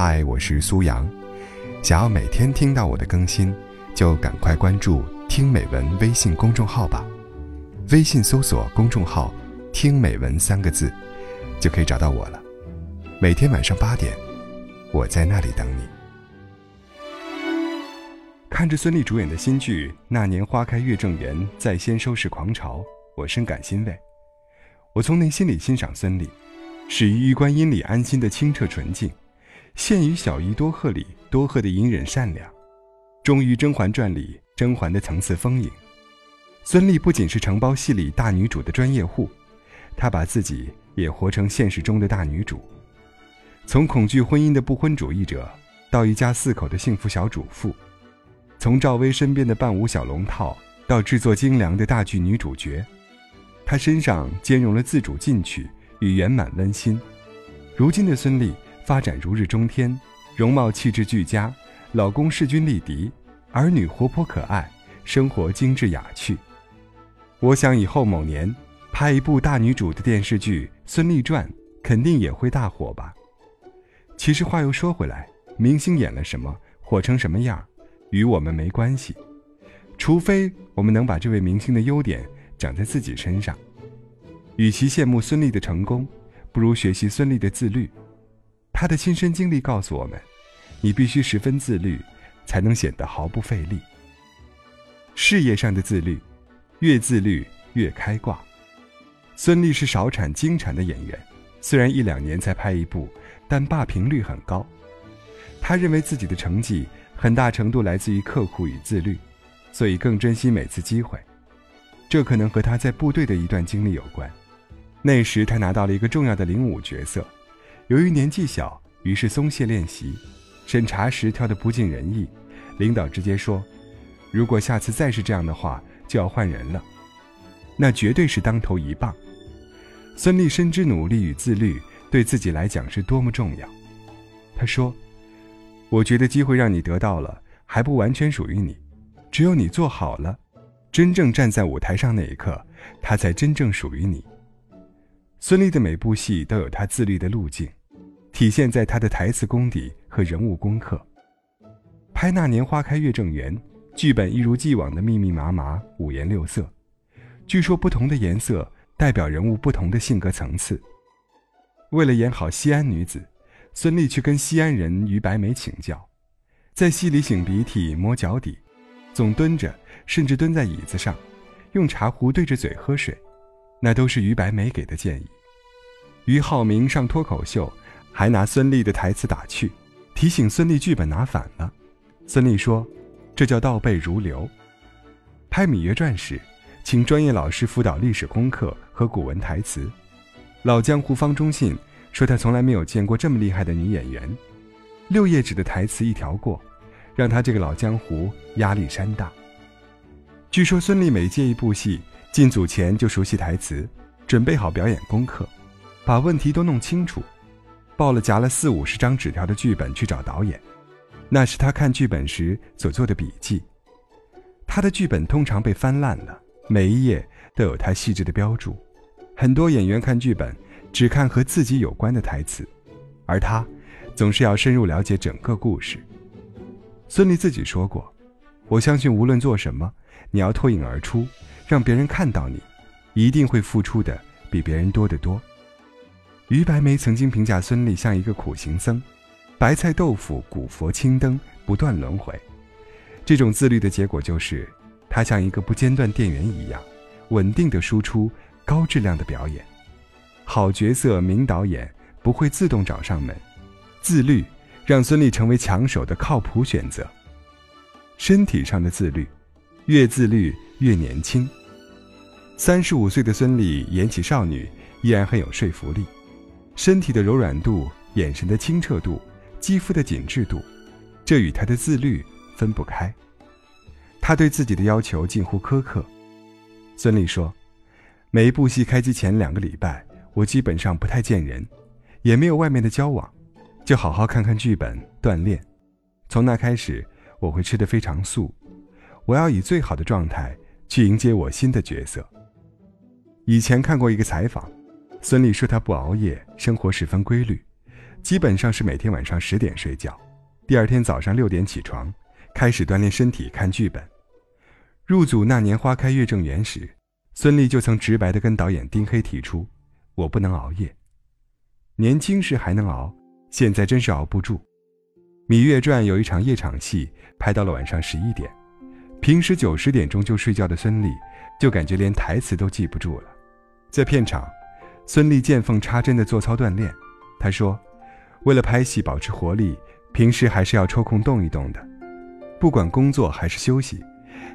嗨，我是苏阳。想要每天听到我的更新，就赶快关注“听美文”微信公众号吧。微信搜索公众号“听美文”三个字，就可以找到我了。每天晚上八点，我在那里等你。看着孙俪主演的新剧《那年花开月正圆》在先收视狂潮，我深感欣慰。我从内心里欣赏孙俪，始于玉观音里安心的清澈纯净，陷于小姨多鹤里多鹤的隐忍善良，终于《甄嬛传》里甄嬛的层次丰盈。孙俪不仅是承包戏里大女主的专业户，她把自己也活成现实中的大女主。从恐惧婚姻的不婚主义者，到一家四口的幸福小主妇。从赵薇身边的伴舞小龙套到制作精良的大剧女主角，她身上兼容了自主进取与圆满温馨。如今的孙俪发展如日中天，容貌气质俱佳，老公势均力敌，儿女活泼可爱，生活精致雅趣。我想以后某年拍一部大女主的电视剧《孙俪传》，肯定也会大火吧。其实话又说回来，明星演了什么，火成什么样？与我们没关系，除非我们能把这位明星的优点长在自己身上。与其羡慕孙俪的成功，不如学习孙俪的自律。他的亲身经历告诉我们：你必须十分自律，才能显得毫不费力。事业上的自律，越自律越开挂。孙俪是少产精产的演员，虽然一两年才拍一部，但霸屏率很高。她认为自己的成绩。很大程度来自于刻苦与自律，所以更珍惜每次机会。这可能和他在部队的一段经历有关。那时他拿到了一个重要的领舞角色，由于年纪小，于是松懈练习。审查时跳得不尽人意，领导直接说：“如果下次再是这样的话，就要换人了。”那绝对是当头一棒。孙俪深知努力与自律对自己来讲是多么重要。他说。我觉得机会让你得到了，还不完全属于你。只有你做好了，真正站在舞台上那一刻，它才真正属于你。孙俪的每部戏都有她自律的路径，体现在他的台词功底和人物功课。拍《那年花开月正圆》，剧本一如既往的密密麻麻，五颜六色。据说不同的颜色代表人物不同的性格层次。为了演好西安女子。孙俪去跟西安人于白眉请教，在戏里擤鼻涕、摸脚底，总蹲着，甚至蹲在椅子上，用茶壶对着嘴喝水，那都是于白眉给的建议。于浩明上脱口秀，还拿孙俪的台词打趣，提醒孙俪剧本拿反了。孙俪说：“这叫倒背如流。”拍《芈月传》时，请专业老师辅导历史功课和古文台词，老江湖方中信。说他从来没有见过这么厉害的女演员，六页纸的台词一条过，让他这个老江湖压力山大。据说孙俪每接一部戏，进组前就熟悉台词，准备好表演功课，把问题都弄清楚，抱了夹了四五十张纸条的剧本去找导演，那是他看剧本时所做的笔记。他的剧本通常被翻烂了，每一页都有他细致的标注。很多演员看剧本。只看和自己有关的台词，而他总是要深入了解整个故事。孙俪自己说过：“我相信无论做什么，你要脱颖而出，让别人看到你，一定会付出的比别人多得多。”于白眉曾经评价孙俪像一个苦行僧，白菜豆腐、古佛、青灯不断轮回。这种自律的结果就是，她像一个不间断电源一样，稳定的输出高质量的表演。好角色、名导演不会自动找上门，自律让孙俪成为抢手的靠谱选择。身体上的自律，越自律越年轻。三十五岁的孙俪演起少女依然很有说服力，身体的柔软度、眼神的清澈度、肌肤的紧致度，这与他的自律分不开。他对自己的要求近乎苛刻。孙俪说：“每一部戏开机前两个礼拜。”我基本上不太见人，也没有外面的交往，就好好看看剧本锻炼。从那开始，我会吃得非常素，我要以最好的状态去迎接我新的角色。以前看过一个采访，孙俪说她不熬夜，生活十分规律，基本上是每天晚上十点睡觉，第二天早上六点起床，开始锻炼身体、看剧本。入组那年花开月正圆时，孙俪就曾直白地跟导演丁黑提出：“我不能熬夜。年轻时还能熬，现在真是熬不住。”《芈月传》有一场夜场戏，拍到了晚上十一点。平时九十点钟就睡觉的孙俪，就感觉连台词都记不住了。在片场，孙俪见缝插针地做操锻炼。她说：“为了拍戏保持活力，平时还是要抽空动一动的。不管工作还是休息。”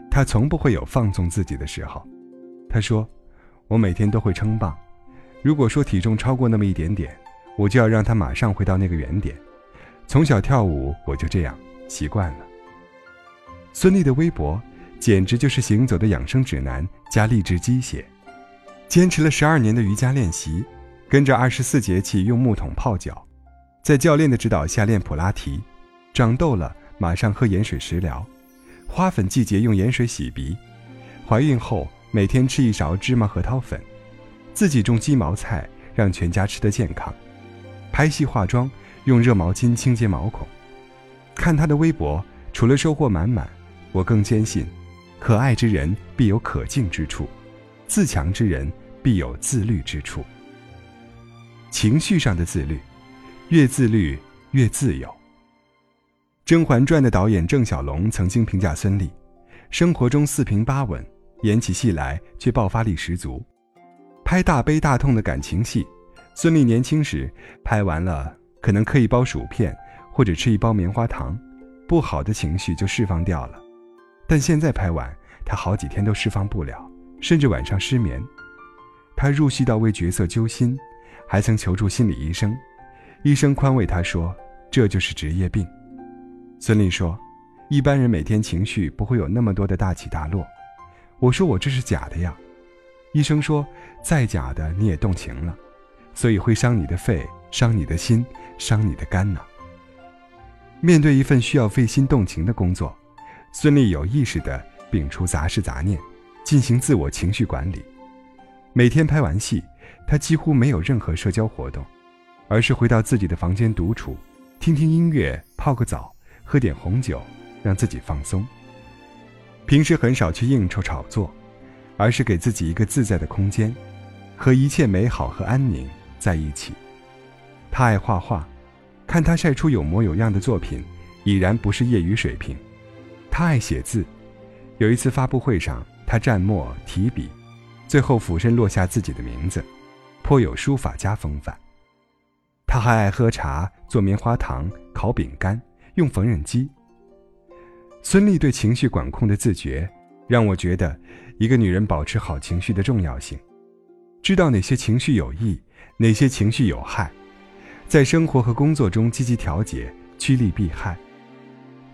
他从不会有放纵自己的时候。他说：“我每天都会称磅，如果说体重超过那么一点点，我就要让他马上回到那个原点。从小跳舞我就这样习惯了。”孙俪的微博简直就是行走的养生指南加励志鸡血。坚持了十二年的瑜伽练习，跟着二十四节气用木桶泡脚，在教练的指导下练普拉提，长痘了马上喝盐水食疗。花粉季节用盐水洗鼻，怀孕后每天吃一勺芝麻核桃粉，自己种鸡毛菜，让全家吃得健康。拍戏化妆用热毛巾清洁毛孔。看他的微博，除了收获满满，我更坚信，可爱之人必有可敬之处，自强之人必有自律之处。情绪上的自律，越自律越自由。《甄嬛传》的导演郑晓龙曾经评价孙俪：生活中四平八稳，演起戏来却爆发力十足。拍大悲大痛的感情戏，孙俪年轻时拍完了可能嗑一包薯片或者吃一包棉花糖，不好的情绪就释放掉了。但现在拍完，她好几天都释放不了，甚至晚上失眠。他入戏到为角色揪心，还曾求助心理医生，医生宽慰他说：“这就是职业病。”孙俪说：“一般人每天情绪不会有那么多的大起大落。”我说：“我这是假的呀。”医生说：“再假的你也动情了，所以会伤你的肺，伤你的心，伤你的肝呢。”面对一份需要费心动情的工作，孙俪有意识地摒除杂事杂念，进行自我情绪管理。每天拍完戏，她几乎没有任何社交活动，而是回到自己的房间独处，听听音乐，泡个澡。喝点红酒，让自己放松。平时很少去应酬炒作，而是给自己一个自在的空间，和一切美好和安宁在一起。他爱画画，看他晒出有模有样的作品，已然不是业余水平。他爱写字，有一次发布会上，他蘸墨提笔，最后俯身落下自己的名字，颇有书法家风范。他还爱喝茶，做棉花糖，烤饼干。用缝纫机。孙俪对情绪管控的自觉，让我觉得一个女人保持好情绪的重要性。知道哪些情绪有益，哪些情绪有害，在生活和工作中积极调节，趋利避害。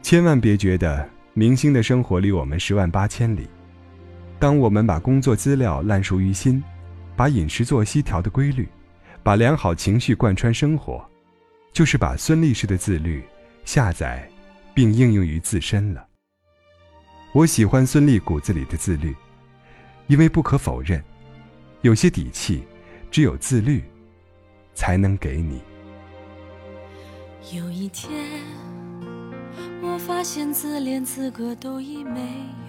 千万别觉得明星的生活离我们十万八千里。当我们把工作资料烂熟于心，把饮食作息调得规律，把良好情绪贯穿生活，就是把孙俪式的自律。下载，并应用于自身了。我喜欢孙俪骨子里的自律，因为不可否认，有些底气，只有自律才能给你。有一天，我发现自怜资格都已没有，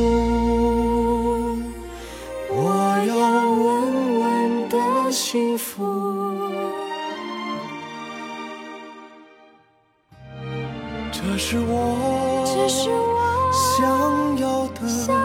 路，我要稳稳的幸福。这是我想要的。